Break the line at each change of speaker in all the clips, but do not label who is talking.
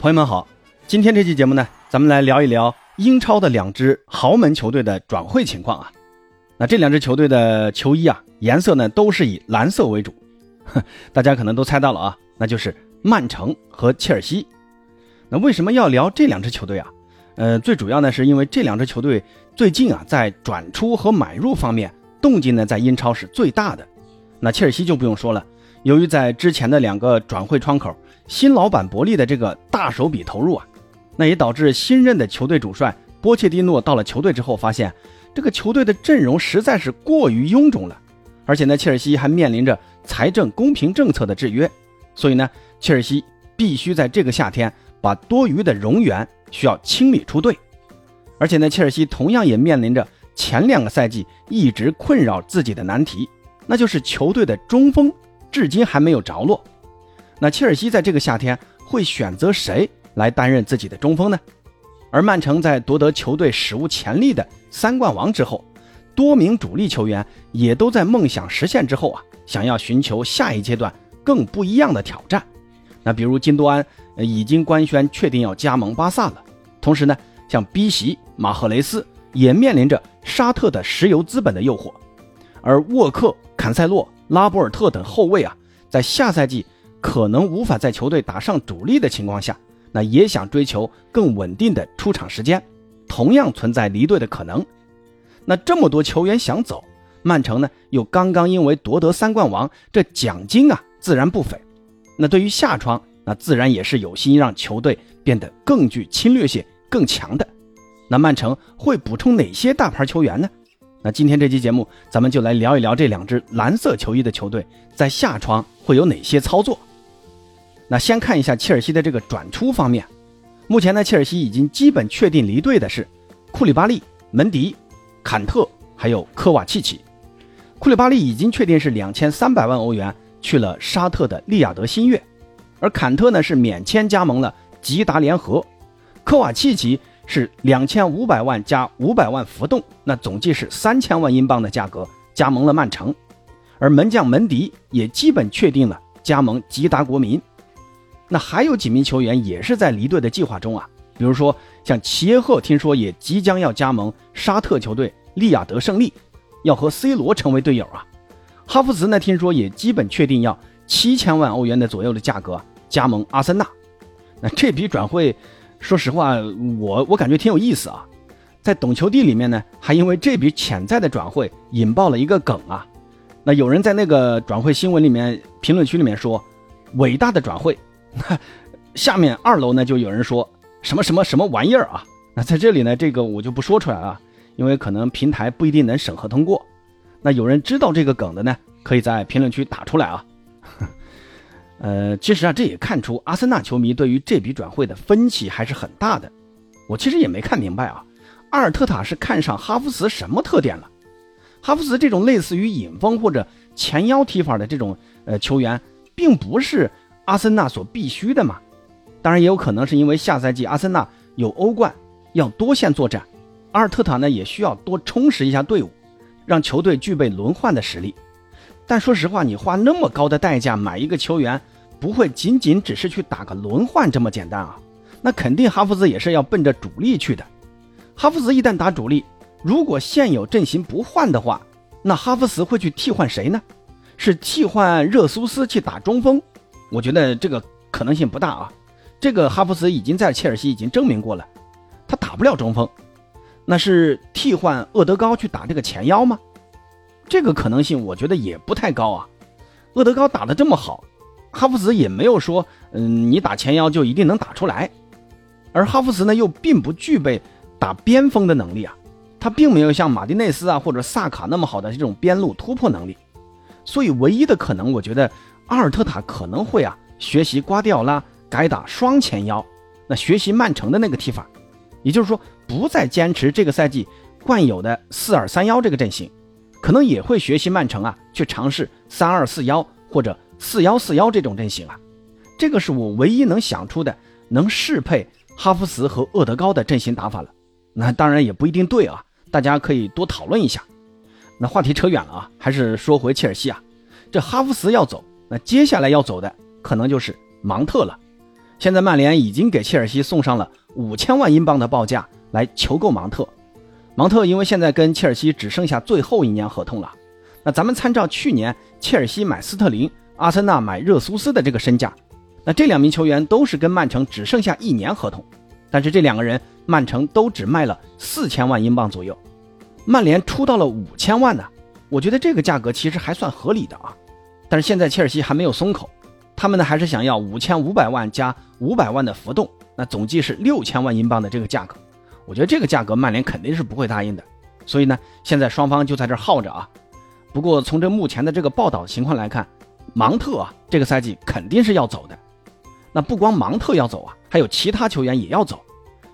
朋友们好，今天这期节目呢，咱们来聊一聊英超的两支豪门球队的转会情况啊。那这两支球队的球衣啊，颜色呢都是以蓝色为主，大家可能都猜到了啊，那就是曼城和切尔西。那为什么要聊这两支球队啊？呃，最主要呢是因为这两支球队最近啊在转出和买入方面动静呢在英超是最大的。那切尔西就不用说了，由于在之前的两个转会窗口。新老板伯利的这个大手笔投入啊，那也导致新任的球队主帅波切蒂诺到了球队之后，发现这个球队的阵容实在是过于臃肿了，而且呢，切尔西还面临着财政公平政策的制约，所以呢，切尔西必须在这个夏天把多余的容源需要清理出队，而且呢，切尔西同样也面临着前两个赛季一直困扰自己的难题，那就是球队的中锋至今还没有着落。那切尔西在这个夏天会选择谁来担任自己的中锋呢？而曼城在夺得球队史无前例的三冠王之后，多名主力球员也都在梦想实现之后啊，想要寻求下一阶段更不一样的挑战。那比如金多安已经官宣确定要加盟巴萨了，同时呢，像 B 席马赫雷斯也面临着沙特的石油资本的诱惑，而沃克、坎塞洛、拉波尔特等后卫啊，在下赛季。可能无法在球队打上主力的情况下，那也想追求更稳定的出场时间，同样存在离队的可能。那这么多球员想走，曼城呢又刚刚因为夺得三冠王，这奖金啊自然不菲。那对于夏窗，那自然也是有心让球队变得更具侵略性、更强的。那曼城会补充哪些大牌球员呢？那今天这期节目，咱们就来聊一聊这两支蓝色球衣的球队在夏窗会有哪些操作。那先看一下切尔西的这个转出方面，目前呢，切尔西已经基本确定离队的是库里巴利、门迪、坎特还有科瓦契奇。库里巴利已经确定是两千三百万欧元去了沙特的利雅得新月，而坎特呢是免签加盟了吉达联合，科瓦契奇是两千五百万加五百万浮动，那总计是三千万英镑的价格加盟了曼城，而门将门迪也基本确定了加盟吉达国民。那还有几名球员也是在离队的计划中啊，比如说像齐耶赫，听说也即将要加盟沙特球队利雅得胜利，要和 C 罗成为队友啊。哈弗茨呢，听说也基本确定要七千万欧元的左右的价格加盟阿森纳。那这笔转会，说实话，我我感觉挺有意思啊。在懂球帝里面呢，还因为这笔潜在的转会引爆了一个梗啊。那有人在那个转会新闻里面评论区里面说，伟大的转会。那 下面二楼呢，就有人说什么什么什么玩意儿啊？那在这里呢，这个我就不说出来了，因为可能平台不一定能审核通过。那有人知道这个梗的呢，可以在评论区打出来啊。呃，其实啊，这也看出阿森纳球迷对于这笔转会的分歧还是很大的。我其实也没看明白啊，阿尔特塔是看上哈弗茨什么特点了？哈弗茨这种类似于影锋或者前腰踢法的这种呃球员，并不是。阿森纳所必须的嘛，当然也有可能是因为下赛季阿森纳有欧冠要多线作战，阿尔特塔呢也需要多充实一下队伍，让球队具备轮换的实力。但说实话，你花那么高的代价买一个球员，不会仅仅只是去打个轮换这么简单啊？那肯定哈弗茨也是要奔着主力去的。哈弗茨一旦打主力，如果现有阵型不换的话，那哈弗茨会去替换谁呢？是替换热苏斯去打中锋？我觉得这个可能性不大啊，这个哈弗茨已经在切尔西已经证明过了，他打不了中锋，那是替换厄德高去打这个前腰吗？这个可能性我觉得也不太高啊。厄德高打得这么好，哈弗茨也没有说，嗯，你打前腰就一定能打出来，而哈弗茨呢又并不具备打边锋的能力啊，他并没有像马丁内斯啊或者萨卡那么好的这种边路突破能力，所以唯一的可能，我觉得。阿尔特塔可能会啊学习瓜迪奥拉改打双前腰，那学习曼城的那个踢法，也就是说不再坚持这个赛季惯有的四二三幺这个阵型，可能也会学习曼城啊去尝试三二四幺或者四幺四幺这种阵型啊，这个是我唯一能想出的能适配哈弗茨和厄德高的阵型打法了。那当然也不一定对啊，大家可以多讨论一下。那话题扯远了啊，还是说回切尔西啊，这哈弗茨要走。那接下来要走的可能就是芒特了，现在曼联已经给切尔西送上了五千万英镑的报价来求购芒特。芒特因为现在跟切尔西只剩下最后一年合同了，那咱们参照去年切尔西买斯特林，阿森纳买热苏斯的这个身价，那这两名球员都是跟曼城只剩下一年合同，但是这两个人曼城都只卖了四千万英镑左右，曼联出到了五千万呢。我觉得这个价格其实还算合理的啊，但是现在切尔西还没有松口。他们呢还是想要五千五百万加五百万的浮动，那总计是六千万英镑的这个价格。我觉得这个价格曼联肯定是不会答应的，所以呢，现在双方就在这耗着啊。不过从这目前的这个报道情况来看，芒特啊这个赛季肯定是要走的。那不光芒特要走啊，还有其他球员也要走，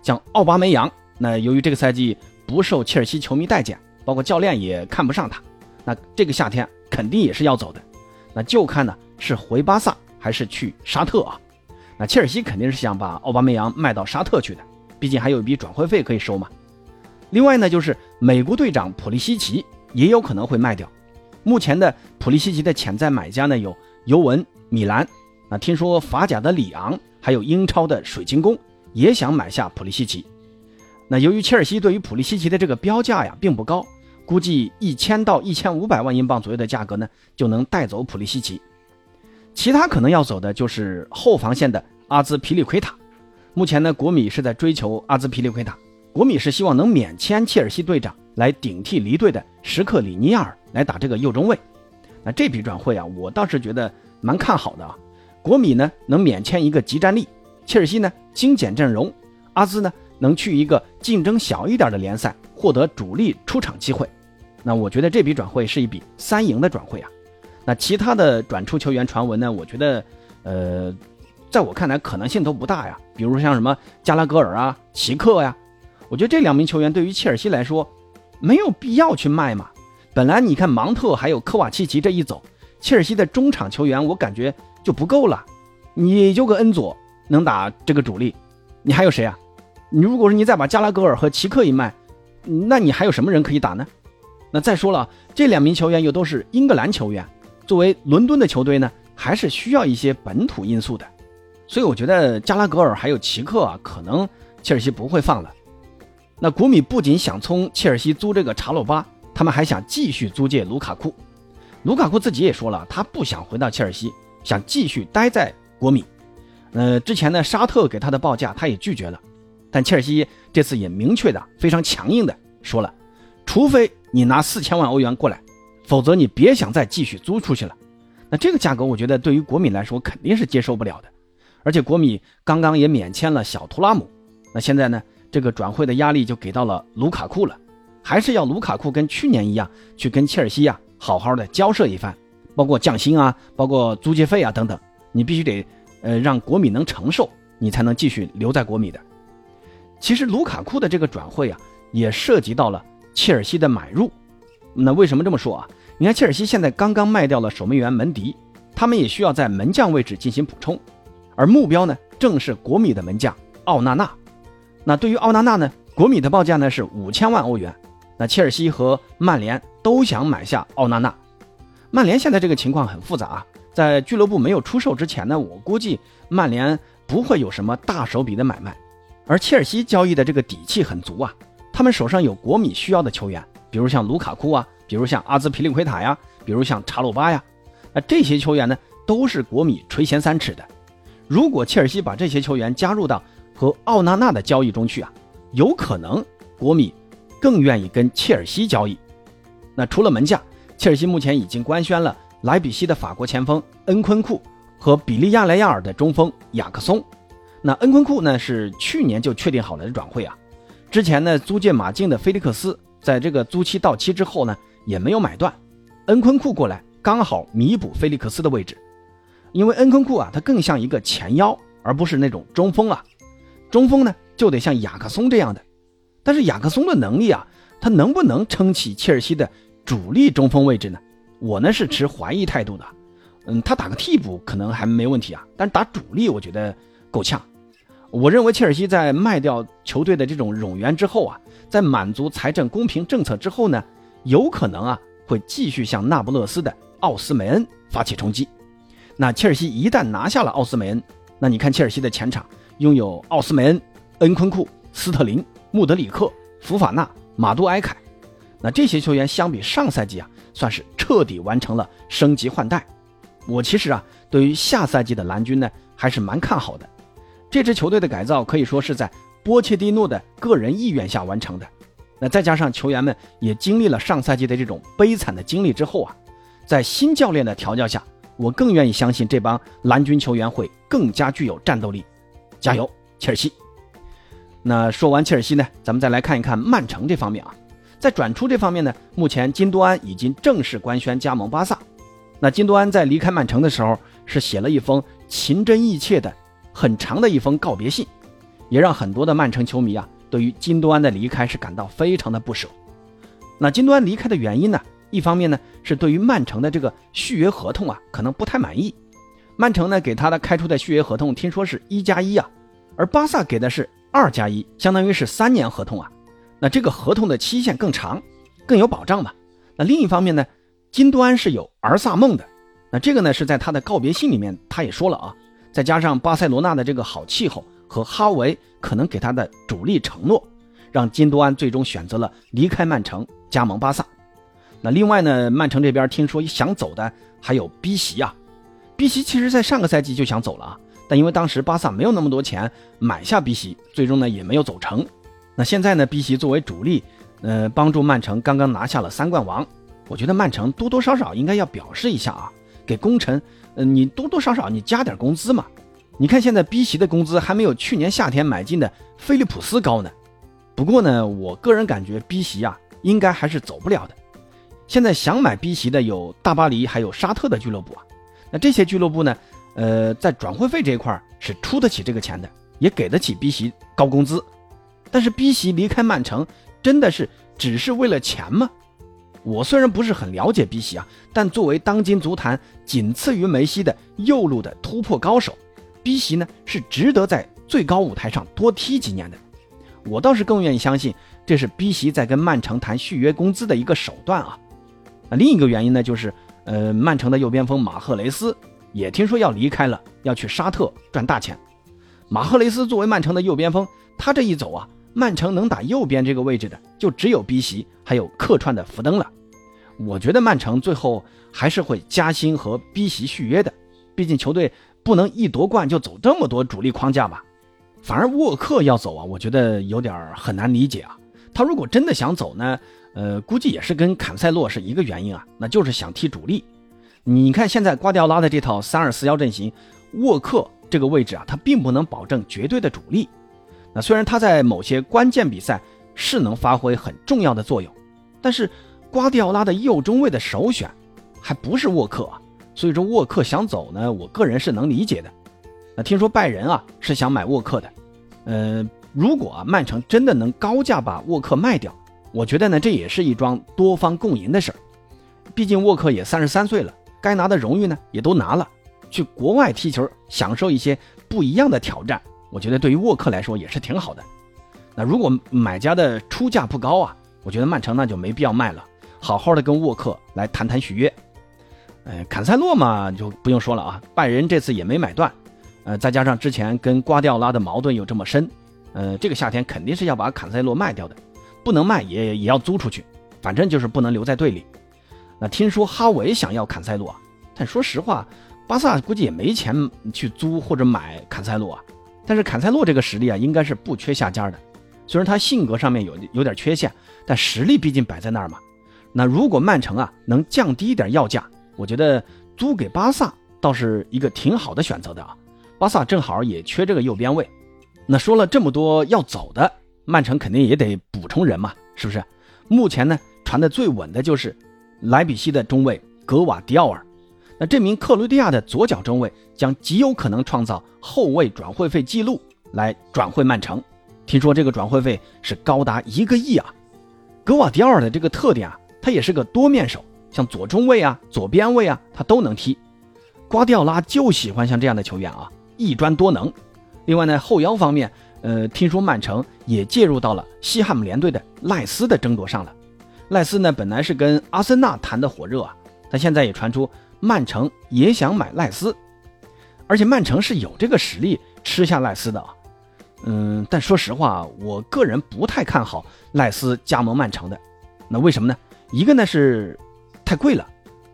像奥巴梅扬，那由于这个赛季不受切尔西球迷待见，包括教练也看不上他，那这个夏天肯定也是要走的。那就看呢是回巴萨。还是去沙特啊？那切尔西肯定是想把奥巴梅扬卖到沙特去的，毕竟还有一笔转会费可以收嘛。另外呢，就是美国队长普利西奇也有可能会卖掉。目前的普利西奇的潜在买家呢有尤文、米兰。那听说法甲的里昂还有英超的水晶宫也想买下普利西奇。那由于切尔西对于普利西奇的这个标价呀并不高，估计一千到一千五百万英镑左右的价格呢就能带走普利西奇。其他可能要走的就是后防线的阿兹皮利奎塔。目前呢，国米是在追求阿兹皮利奎塔。国米是希望能免签切尔西队长来顶替离队的什克里尼亚尔来打这个右中卫。那这笔转会啊，我倒是觉得蛮看好的啊。国米呢能免签一个集战力，切尔西呢精简阵容，阿兹呢能去一个竞争小一点的联赛获得主力出场机会。那我觉得这笔转会是一笔三赢的转会啊。那其他的转出球员传闻呢？我觉得，呃，在我看来可能性都不大呀。比如像什么加拉格尔啊、齐克呀，我觉得这两名球员对于切尔西来说没有必要去卖嘛。本来你看芒特还有科瓦契奇这一走，切尔西的中场球员我感觉就不够了。你就个恩佐能打这个主力，你还有谁啊？你如果说你再把加拉格尔和齐克一卖，那你还有什么人可以打呢？那再说了，这两名球员又都是英格兰球员。作为伦敦的球队呢，还是需要一些本土因素的，所以我觉得加拉格尔还有奇克啊，可能切尔西不会放了。那国米不仅想从切尔西租这个查洛巴，他们还想继续租借卢卡库。卢卡库自己也说了，他不想回到切尔西，想继续待在国米。呃，之前呢，沙特给他的报价他也拒绝了，但切尔西这次也明确的、非常强硬的说了，除非你拿四千万欧元过来。否则你别想再继续租出去了，那这个价格我觉得对于国米来说肯定是接受不了的，而且国米刚刚也免签了小图拉姆，那现在呢这个转会的压力就给到了卢卡库了，还是要卢卡库跟去年一样去跟切尔西呀好好的交涉一番，包括降薪啊，包括租借费啊等等，你必须得呃让国米能承受，你才能继续留在国米的。其实卢卡库的这个转会啊也涉及到了切尔西的买入。那为什么这么说啊？你看切尔西现在刚刚卖掉了守门员门迪，他们也需要在门将位置进行补充，而目标呢正是国米的门将奥纳纳。那对于奥纳纳呢，国米的报价呢是五千万欧元。那切尔西和曼联都想买下奥纳纳。曼联现在这个情况很复杂啊，在俱乐部没有出售之前呢，我估计曼联不会有什么大手笔的买卖，而切尔西交易的这个底气很足啊，他们手上有国米需要的球员。比如像卢卡库啊，比如像阿兹皮利奎塔呀，比如像查鲁巴呀，那这些球员呢都是国米垂涎三尺的。如果切尔西把这些球员加入到和奥纳纳的交易中去啊，有可能国米更愿意跟切尔西交易。那除了门将，切尔西目前已经官宣了莱比锡的法国前锋恩昆库和比利亚雷亚尔的中锋雅克松。那恩昆库呢是去年就确定好了的转会啊，之前呢租借马竞的菲利克斯。在这个租期到期之后呢，也没有买断，恩昆库过来刚好弥补菲利克斯的位置，因为恩昆库啊，他更像一个前腰，而不是那种中锋啊。中锋呢就得像雅克松这样的，但是雅克松的能力啊，他能不能撑起切尔西的主力中锋位置呢？我呢是持怀疑态度的。嗯，他打个替补可能还没问题啊，但是打主力我觉得够呛。我认为切尔西在卖掉球队的这种冗员之后啊，在满足财政公平政策之后呢，有可能啊会继续向那不勒斯的奥斯梅恩发起冲击。那切尔西一旦拿下了奥斯梅恩，那你看切尔西的前场拥有奥斯梅恩、恩昆库、斯特林、穆德里克、福法纳、马杜埃凯，那这些球员相比上赛季啊，算是彻底完成了升级换代。我其实啊，对于下赛季的蓝军呢，还是蛮看好的。这支球队的改造可以说是在波切蒂诺的个人意愿下完成的。那再加上球员们也经历了上赛季的这种悲惨的经历之后啊，在新教练的调教下。我更愿意相信这帮蓝军球员会更加具有战斗力，加油，切尔西！那说完切尔西呢，咱们再来看一看曼城这方面啊，在转出这方面呢，目前金多安已经正式官宣加盟巴萨。那金多安在离开曼城的时候是写了一封情真意切的、很长的一封告别信，也让很多的曼城球迷啊对于金多安的离开是感到非常的不舍。那金多安离开的原因呢？一方面呢，是对于曼城的这个续约合同啊，可能不太满意。曼城呢给他的开出的续约合同，听说是一加一啊，而巴萨给的是二加一，相当于是三年合同啊。那这个合同的期限更长，更有保障嘛。那另一方面呢，金多安是有儿萨梦的。那这个呢是在他的告别信里面他也说了啊，再加上巴塞罗那的这个好气候和哈维可能给他的主力承诺，让金多安最终选择了离开曼城，加盟巴萨。那另外呢，曼城这边听说想走的还有 B 席啊，B 席其实在上个赛季就想走了啊，但因为当时巴萨没有那么多钱买下 B 席，最终呢也没有走成。那现在呢，B 席作为主力，呃，帮助曼城刚刚拿下了三冠王，我觉得曼城多多少少应该要表示一下啊，给功臣，嗯，你多多少少你加点工资嘛。你看现在 B 席的工资还没有去年夏天买进的菲利普斯高呢。不过呢，我个人感觉 B 席啊，应该还是走不了的。现在想买 B 席的有大巴黎，还有沙特的俱乐部啊。那这些俱乐部呢，呃，在转会费这一块是出得起这个钱的，也给得起 B 席高工资。但是 B 席离开曼城，真的是只是为了钱吗？我虽然不是很了解 B 席啊，但作为当今足坛仅次于梅西的右路的突破高手，B 席呢是值得在最高舞台上多踢几年的。我倒是更愿意相信，这是 B 席在跟曼城谈续约工资的一个手段啊。那另一个原因呢，就是呃，曼城的右边锋马赫雷斯也听说要离开了，要去沙特赚大钱。马赫雷斯作为曼城的右边锋，他这一走啊，曼城能打右边这个位置的就只有 B 席还有客串的福登了。我觉得曼城最后还是会加薪和 B 席续约的，毕竟球队不能一夺冠就走这么多主力框架吧。反而沃克要走啊，我觉得有点很难理解啊。他如果真的想走呢？呃，估计也是跟坎塞洛是一个原因啊，那就是想踢主力。你看现在瓜迪奥拉的这套三二四幺阵型，沃克这个位置啊，他并不能保证绝对的主力。那虽然他在某些关键比赛是能发挥很重要的作用，但是瓜迪奥拉的右中卫的首选还不是沃克啊。所以说沃克想走呢，我个人是能理解的。那听说拜仁啊是想买沃克的，呃，如果啊曼城真的能高价把沃克卖掉。我觉得呢，这也是一桩多方共赢的事儿。毕竟沃克也三十三岁了，该拿的荣誉呢也都拿了，去国外踢球，享受一些不一样的挑战。我觉得对于沃克来说也是挺好的。那如果买家的出价不高啊，我觉得曼城那就没必要卖了，好好的跟沃克来谈谈续约。呃，坎塞洛嘛就不用说了啊，拜仁这次也没买断。呃，再加上之前跟瓜迪奥拉的矛盾又这么深，呃，这个夏天肯定是要把坎塞洛卖掉的。不能卖也也要租出去，反正就是不能留在队里。那听说哈维想要坎塞洛啊，但说实话，巴萨估计也没钱去租或者买坎塞洛啊。但是坎塞洛这个实力啊，应该是不缺下家的。虽然他性格上面有有点缺陷，但实力毕竟摆在那儿嘛。那如果曼城啊能降低一点要价，我觉得租给巴萨倒是一个挺好的选择的啊。巴萨正好也缺这个右边位。那说了这么多要走的。曼城肯定也得补充人嘛，是不是？目前呢，传的最稳的就是莱比锡的中卫格瓦迪奥尔。那这名克罗地亚的左脚中卫将极有可能创造后卫转会费记录来转会曼城。听说这个转会费是高达一个亿啊！格瓦迪奥尔的这个特点啊，他也是个多面手，像左中卫啊、左边卫啊，他都能踢。瓜迪奥拉就喜欢像这样的球员啊，一专多能。另外呢，后腰方面。呃，听说曼城也介入到了西汉姆联队的赖斯的争夺上了。赖斯呢，本来是跟阿森纳谈的火热啊，但现在也传出曼城也想买赖斯。而且曼城是有这个实力吃下赖斯的啊。嗯，但说实话，我个人不太看好赖斯加盟曼城的。那为什么呢？一个呢是太贵了，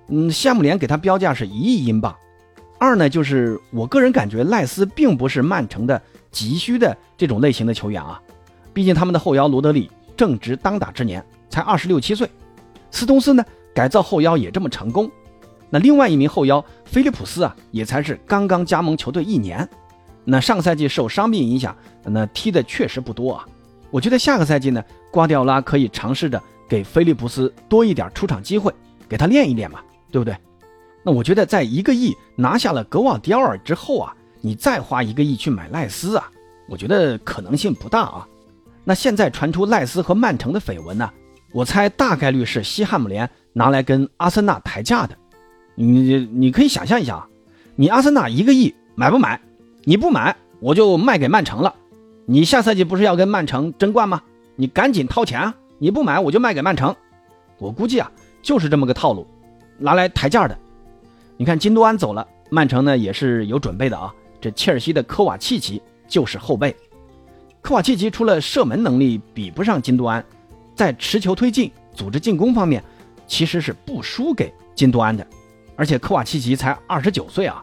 嗯，夏姆联给他标价是一亿英镑。二呢就是我个人感觉赖斯并不是曼城的急需的这种类型的球员啊。毕竟他们的后腰罗德里正值当打之年，才二十六七岁。斯通斯呢改造后腰也这么成功。那另外一名后腰菲利普斯啊，也才是刚刚加盟球队一年。那上赛季受伤病影响，那踢的确实不多啊。我觉得下个赛季呢，瓜迪奥拉可以尝试着给菲利普斯多一点出场机会，给他练一练嘛，对不对？那我觉得在一个亿拿下了格瓦迪奥尔之后啊，你再花一个亿去买赖斯啊，我觉得可能性不大啊。那现在传出赖斯和曼城的绯闻呢，我猜大概率是西汉姆联拿来跟阿森纳抬价的。你你可以想象一下啊，你阿森纳一个亿买不买？你不买，我就卖给曼城了。你下赛季不是要跟曼城争冠吗？你赶紧掏钱啊！你不买，我就卖给曼城。我估计啊，就是这么个套路，拿来抬价的。你看金多安走了，曼城呢也是有准备的啊。这切尔西的科瓦契奇就是后备。科瓦契奇除了射门能力比不上金多安，在持球推进、组织进攻方面，其实是不输给金多安的。而且科瓦契奇才二十九岁啊。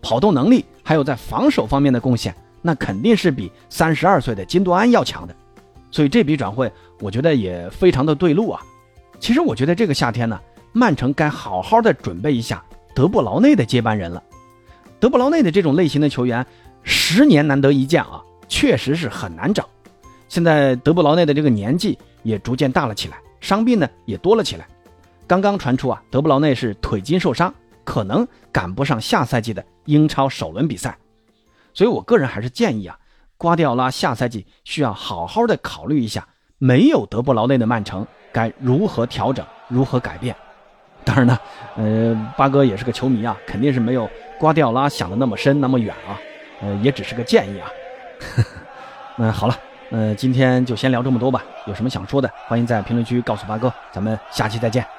跑动能力还有在防守方面的贡献，那肯定是比三十二岁的金多安要强的，所以这笔转会我觉得也非常的对路啊。其实我觉得这个夏天呢，曼城该好好的准备一下德布劳内的接班人了。德布劳内的这种类型的球员，十年难得一见啊，确实是很难找。现在德布劳内的这个年纪也逐渐大了起来，伤病呢也多了起来。刚刚传出啊，德布劳内是腿筋受伤。可能赶不上下赛季的英超首轮比赛，所以我个人还是建议啊，瓜迪奥拉下赛季需要好好的考虑一下，没有德布劳内的曼城该如何调整、如何改变。当然呢，呃，八哥也是个球迷啊，肯定是没有瓜迪奥拉想的那么深、那么远啊，呃，也只是个建议啊。那 好了，呃，今天就先聊这么多吧。有什么想说的，欢迎在评论区告诉八哥。咱们下期再见。